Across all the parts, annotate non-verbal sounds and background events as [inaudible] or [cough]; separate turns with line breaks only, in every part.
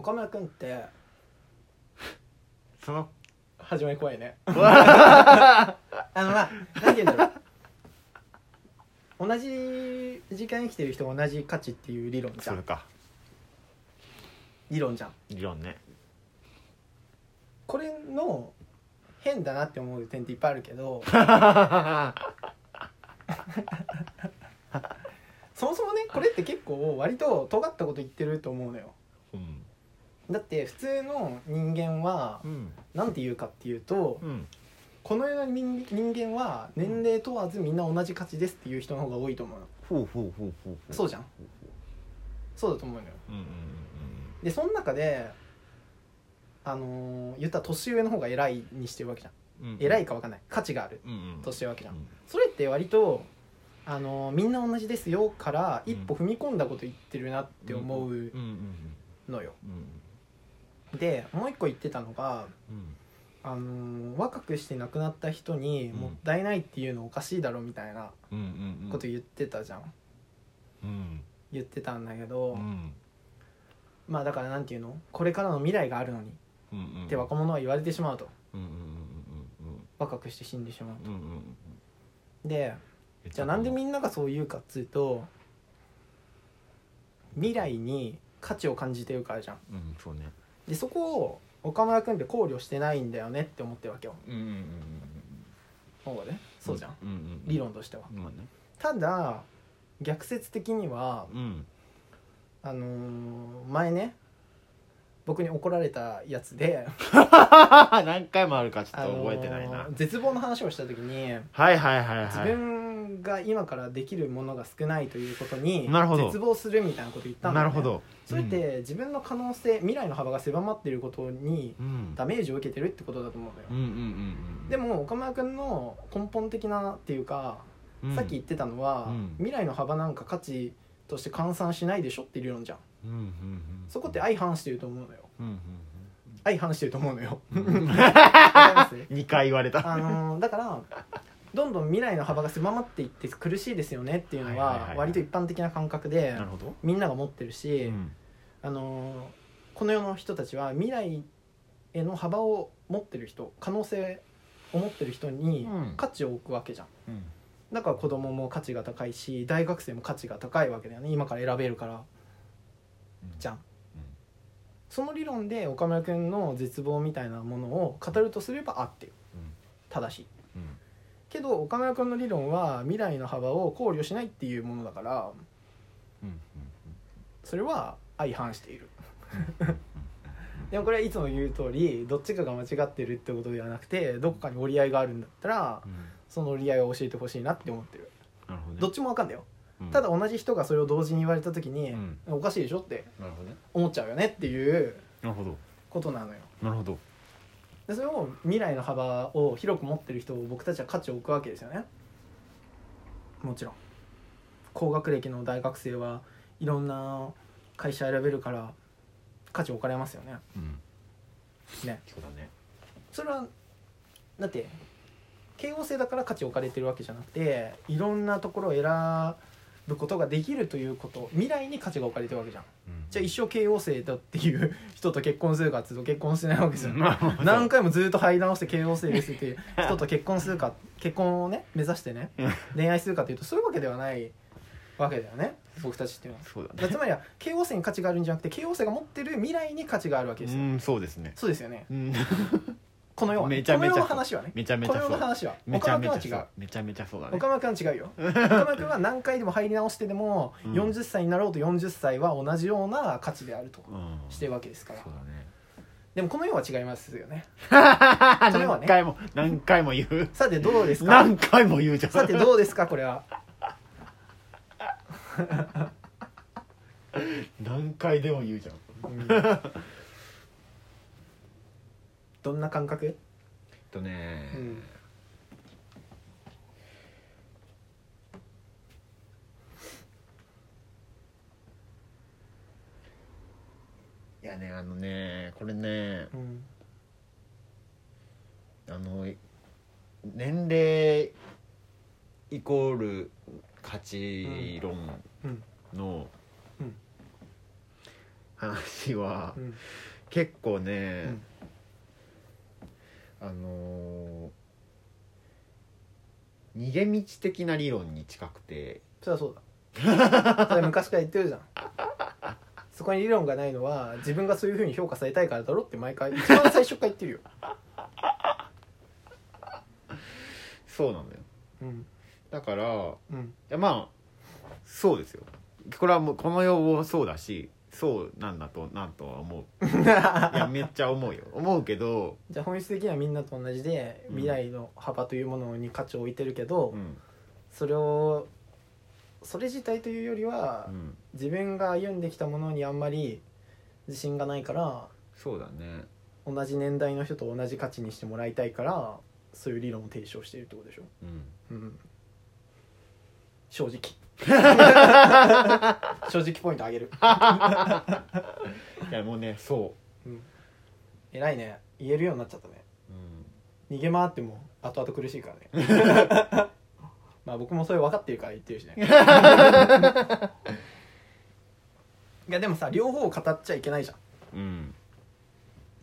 岡村君って
その
始まり怖いね。[laughs] あのまあ何て言うんだろう。同じ時間生きてる人が同じ価値っていう理論じゃん。
それか。
理論じゃん。
理論ね。
これの変だなって思う点っていっぱいあるけど [laughs] そもそもねこれって結構割と尖ったこと言ってると思うのよ。
うん
だって普通の人間は
うん。
何て言うかっていうと
うん。
この世の人人間は年齢問わずみんな同じ価値ですっていう人の方が多いと思うの。
ほうほうほうほうほう。
そうじゃん。そうだと思うのよ。
うんうん
でその中であのー言ったら年上の方が偉いにしてるわけじゃん。
うんうん。
偉いか分かんない。価値がある。
うんうん。
としてるわけじゃん。
うん。
それって割とあのーみんな同じですよから一歩踏み込んだこと言ってるなって思う
うんうん
のよ。
うん
でもう一個言ってたのが
うん
あのー若くして亡くなった人に
うん。
もったいないっていうのおかしいだろみたいなこと言ってたじゃん。
うん。
言ってたんだけど
うん。
まあだからなんていうの？これからの未来があるのに
うんうん
って若者は言われてしまうと。
うんうんうん
若くして死んでしまう
うんうんうんうん。
とでじゃあなんでみんながそう言うかっつうと未来に価値を感じてるからじゃん。
うんそうね
でそこを岡村君って考慮してないんだよねって思ってるわけよ。
うんうんうん
そうだね。そうじゃん、
うんうん
理論としては。
まあね。
ただ逆説的には
うん。
あのー前ね僕に怒られたやつで。[laughs]
何回もあるかちょっと
あのー
覚えてないな。
絶望の話をした時に
はいはいはい
自
はい。
分が今からできるものが少ないということに絶望するみたいなこと言ったんだよ、ね、
なるほど。
それって自分の可能性未来の幅が狭まっていることに
うん。
ダメージを受けてるってことだと思うのよ、
うん
でも岡村君の根本的なっていうか、
うん。
さっき言ってたのは、
うん。
未来の幅なんか価値として換算しないでしょって理論じゃん。そこって相反してると思うのよ。相反してると思うのよ。
うん。
わかります？[laughs]
2回言われた。
あのーだからどんどん未来の幅が狭まっていって苦しいですよねっていうの
は
割と一般的な感覚でみんなが持ってるし、
うん。
あのーこの世の人たちは未来への幅を持ってる人可能性を持ってる人に
うん。
価値を置くわけじゃん。
うん。
だから子供も価値が高いし大学生も価値が高いわけだよね。今から選べるから。じゃん。その理論で岡村君の絶望みたいなものを語るとすれば合ってる
うん。
正し。い
うん
けど岡村君の理論は未来の幅を考慮しないっていうものだから
うん
それは相反している。でもこれはいつも言う通りどっちかが間違ってるってことではなくてどこかに折り合いがあるんだったら
うん。
その折り合いを教えてほしいなって思ってる。
なるほどね。
どっちもわかんだよ。
うん。
ただ同じ人がそれを同時に言われた時に
うん。
おかしいでしょって思っちゃうよねっていう
なるほど。
ことなのよ。
なるほど
でそれを未来の幅を広く持ってる人を僕たちは価値を置くわけですよね。もちろん。高学歴の大学生はいろんな会社選べるから価値置かれますよね。
うん。
ね。
そうだね。
それはだって慶応生だから価値置かれてるわけじゃなくていろんなところを選ぶことができるということ未来に価値が置かれてるわけじゃん。じゃあ一生慶応生だっていう [laughs] 人と結婚するかっていうと結婚してないわけですよ。
なるほど
何回もずっと入り直して慶応生ですっていう [laughs] 人と結婚するか結婚をね目指してね
うん。
恋愛するかというとそういうわけではないわけだよね。僕たちっていうのは。
そうだね。
つまりは慶応生に価値があるんじゃなくて慶応生が持ってる未来に価値があるわけですよ、
うんそうですね。
そうですよね。
うん [laughs]
この世はね
めちゃめちゃ
この世の話はね
めちゃめちゃ
この世
そう
の話は。
めちゃめちゃ
岡村君は違う。
めちゃめちゃそうだね。
岡村君は違うよ。[laughs] 岡村君は何回でも入り直してでも
うん。
40歳になろうと40歳は同じような価値であると
うん。
してるわけですから。
そうだね。
でもこの世は違いますよね。[laughs] この世はね。
何回も何回も言う。
さてどうですか？
何回も言うじゃん。
さてどうですか？これは。[laughs]
何回でも言うじゃ
んどんな感覚？
えっとね
うん
いやねあのねこれね
うん。
あの年齢イコール価値論
うん。
の
うん。
話は
うん。
結構
う
ね、
ん
あのー逃げ道的な理論に近くて。
そりゃそうだ。それ昔から言ってるじゃん。そこに理論がないのは自分がそういうふうに評価されたいからだろって毎回一番最初から言ってるよ、
そうなのよ。
うん。
だからい
うん、
やまあそうですよ。これはもうこの要望そうだしそうなんだとなんとは思う。[laughs] いやめっちゃ思うよ。思うけど、
じゃあ本質的にはみんなと同じで
うん
未来の幅というものに価値を置いてるけど、
うん。
それをそれ自体というよりは、
うん、
自分が歩んできたものにあんまり自信がないから
そうだね。
同じ年代の人と同じ価値にしてもらいたいからそういう理論を提唱しているってことでしょ、
うん。
うん、正直 [laughs] 正直ポイントあげる、
いやもうねそ
う。ん、偉いね。言えるようになっちゃったね。
う、うん、
逃げ回っても後々苦しいからね。[laughs] まあ僕もそれ分かってるから言ってるしね。[laughs] いやでもさ両方を語っちゃいけないじゃん。い
うん、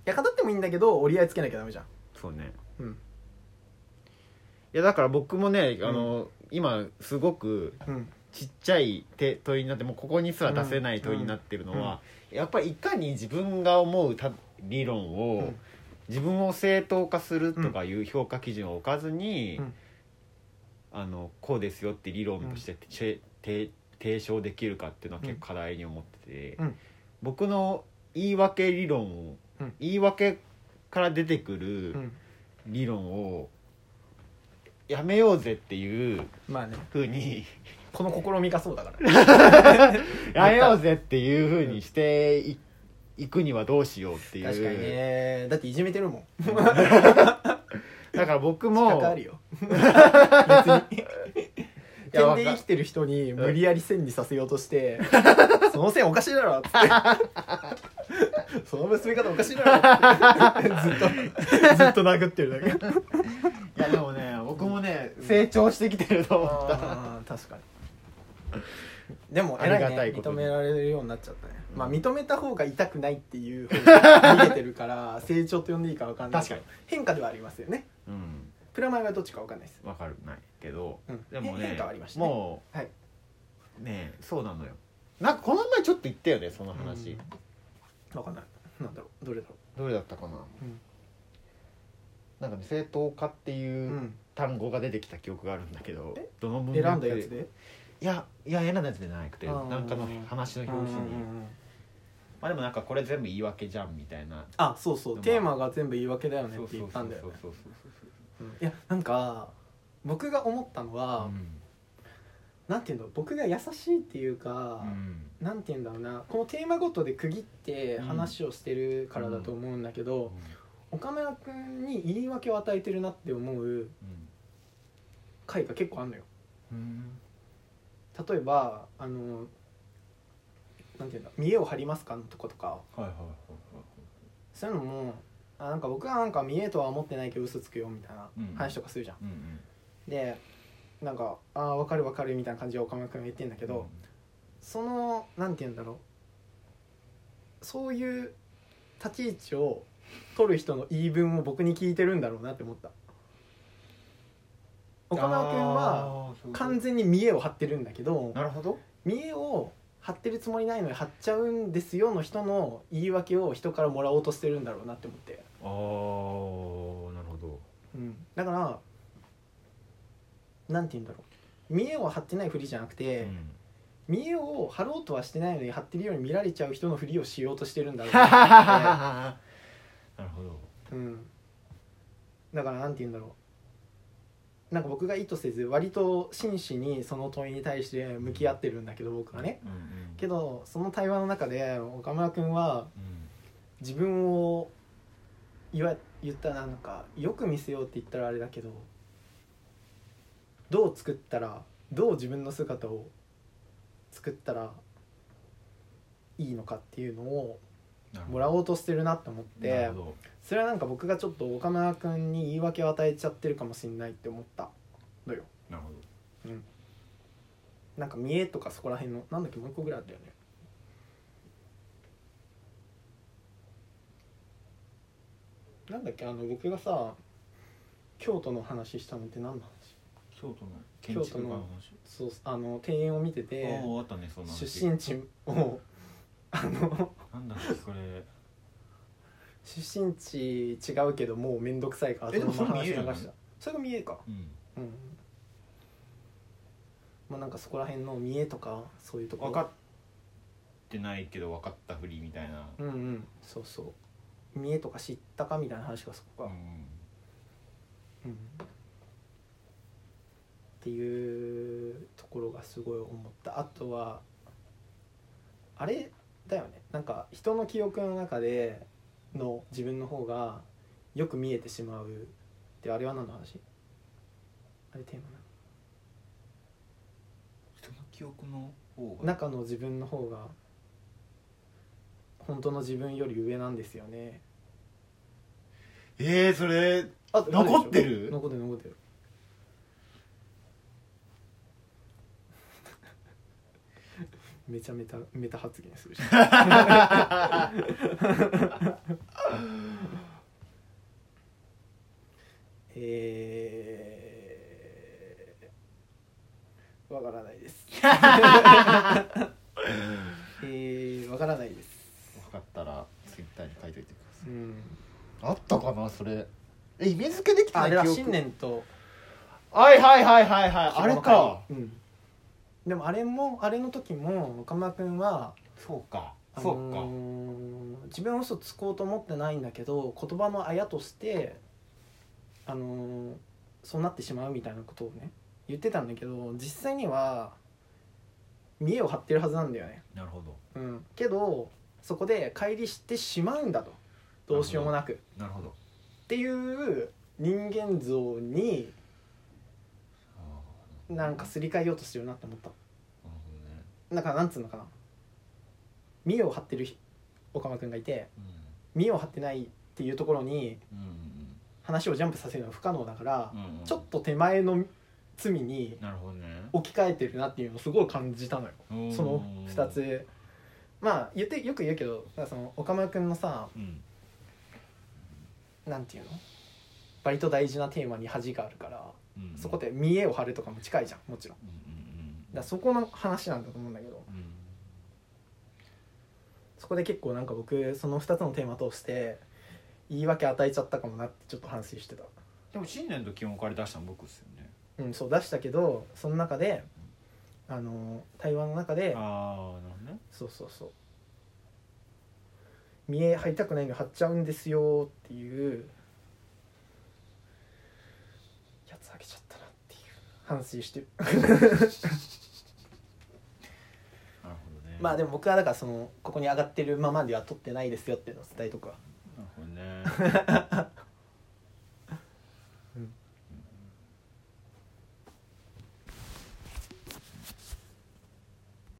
や語ってもいいんだけど折り合いつけなきゃダメじゃん。
そうね。
うん。
いやだから僕もねあの、今すごく
うん
ちっちゃい手問いになってもうここにすら出せない問いになってるのは、やっぱりいかに自分が思うた理論を、
うん。
自分を正当化するとかいう評価基準を置かずに、
うん。
あのこうですよって理論としてて、て提唱できるかっていうのは結構課題に思ってて、
うん。
僕の言い訳理論を、
うん。
言い訳から出てく
う
る
ん。
理論をやめようぜっていう
まあね。
ふうに
この試みがそうだから。[laughs]
やめようぜっていうふうにしていいくにはどうしようっていう。
確かにね。だっていじめてるもん。[laughs]
だから僕も
関わるよ。別に。[laughs] 点で生きてる人に無理やり線にさせようとして「その線おかしいだろ」っつって「その結び方おかしいだろ」って。ずっとずっと殴ってるだけ。
いやでもね僕もね成長してきてると思った。
確かに [laughs] でも
あり
偉いね
がたいことに。
認められるようになっちゃったね、まあ認めた方が痛くないっていう方が逃げてるから成長と呼んでいいか分かんない
確か
変化ではありますよね。
うん。
プラマイはどっちか分かんないです、
わかる。ないけど、
うん。
でもね
変化はありましたね。
も
はい、
うねそうなのよ。なんかこの前ちょっと言ったよねその話、
うん。分かんない。なんだろう。どれだろ
どれだったかな、
うん。
なんかね正当化って
う、
いううん。単語が出てきた記憶があるんだけど、
え？
どの文
選んだ
脈
やつで？
いやいや選んだやつじゃなくてなんかの話の表紙に、まあでもなんかこれ全部言い訳じゃんみたいな。
あそうそう。テーマが全部言い訳だよねって言ったんだよね。いやなんか僕が思ったのは、
うん
なんていうの僕が優しいっていうか、
うん
なんて言うんだろうなこのテーマごとで区切って話をしてるからだと思うんだけど、岡村君に言い訳を与えてるなって思う回が結構あるのよ
うん
例えばあのなんていうんだ「見栄を張りますか?」のとことか。
はいはいはい
そういうのもあなんか僕はなんか見栄とは思ってないけど嘘つくよみたいな
うん
話とかするじゃん、
うんうん。
でなんか「ああ分かる分かる」みたいな感じで岡村君が言ってんだけど、そのなんて言うんだろう。そういう立ち位置を取る人の言い分を僕に聞いてるんだろうなって思った。岡村君は完全に見栄を張ってるんだけど
なるほど。
見栄を張ってるつもりないのに張っちゃうんですよの人の言い訳を人からもらおうとしてるんだろうなって思って、
ああなるほど。
うん、だからなんて言うんだろう。見栄を張ってないふりじゃなくて、見栄を張ろうとはしてないのに張ってるように見られちゃう人のふりをしようとしてるんだろうなって思って。[laughs]
なるほど。
うん、だからなんて言うんだろうなんか僕が意図せず割と真摯にその問いに対して向き合ってるんだけど僕はね。
うんうん。
けどその対話の中で岡村君は
うん
自分を言わ言ったらなんかよく見せようって言ったらあれだけどどう作ったらどう自分の姿を作ったらいいのかっていうのをもらおうとしてるなと思ってそれはなんか僕がちょっと岡村君に言い訳を与えちゃってるかもしれないって思ったのよ。
なるほど。うん。
なんか見えとかそこら辺のなんだっけもう一個ぐらいあったよね。なんだっけあの僕がさ京都の話したのって何の話？
京都の建築の話？
そうあの庭園を見てて、
ね、
出身地をあの
なんだっけこれ。
出身地違うけどもう面倒くさいから
えでも
そ
れ見え
それが見えか。
うん。
うん。まあなんかそこら辺の見えとかそういうところ。
分かってないけど分かったふりみたいな。
うんうん。そうそう。見えとか知ったかみたいな話がそこか、
うん。
うん。っていうところがすごい思った。あとはあれ？だよね。なんか人の記憶の中での自分の方がよく見えてしまうってあれは何の話？あれテーマ
人の記憶の方
な
が？
中の自分の方が本当の自分より上なんですよね。
えー、それ
あ
残ってる？
残ってる残ってるめちゃめちゃメタ発言するし。[laughs] えー、わからないです。[laughs] えー、わからないです。
分かったらツイッターに書いといてくだ
うん。
さいあったかなそれ。えイメージ付けできて
あ
ない記憶。
あれは新年と。
はいはいはいはいはい。あれか。
うんでもあれもあれの時も岡村君は
そうか。
あ
そうか、
自分は嘘つこうと思ってないんだけど言葉のあやとしてあのーそうなってしまうみたいなことをね言ってたんだけど実際には見栄を張ってるはずなんだよね、
なるほど。
うん、けどそこで乖離してしまうんだと。どうしようもなく。っ
なるほど。
ていう人間像に
あ
なんかすり替えようとしてるなって思った。
なるほどね。
だからなんつうのかな。見栄を張ってるひ岡間君がいて
うん。
見栄を張ってないっていうところに
うん
話をジャンプさせるのは不可能だから、
うんうん
ちょっと手前の罪に
なるほどね。
置き換えてるなっていうのをすごい感じたのよ。
うん
その2つ。まあ言ってよく言うけどその岡村君のさ
うん。
なんていうの？割と大事なテーマに恥があるから、
うん。
そこで見栄を張るとかも近いじゃんもちろん。
うんうん
だからそこの話なんだと思うんだけど。
うん。
そこで結構なんか僕その2つのテーマ通して言い訳与えちゃったかもなってちょっと反省してた。
でも新年と基本から出したの僕っすよね。
うんそう出したけどその中であの対話の中で
ああなるほどね。
そうそうそう。見え張りたくないのに張っちゃうんですよっていうやつあげちゃったなっていう反省してる。[laughs]
なるほどね。
まあでも僕はだからそのここに上がってるままでは撮ってないですよっていうのを伝えとくわ。
なるほどね [laughs]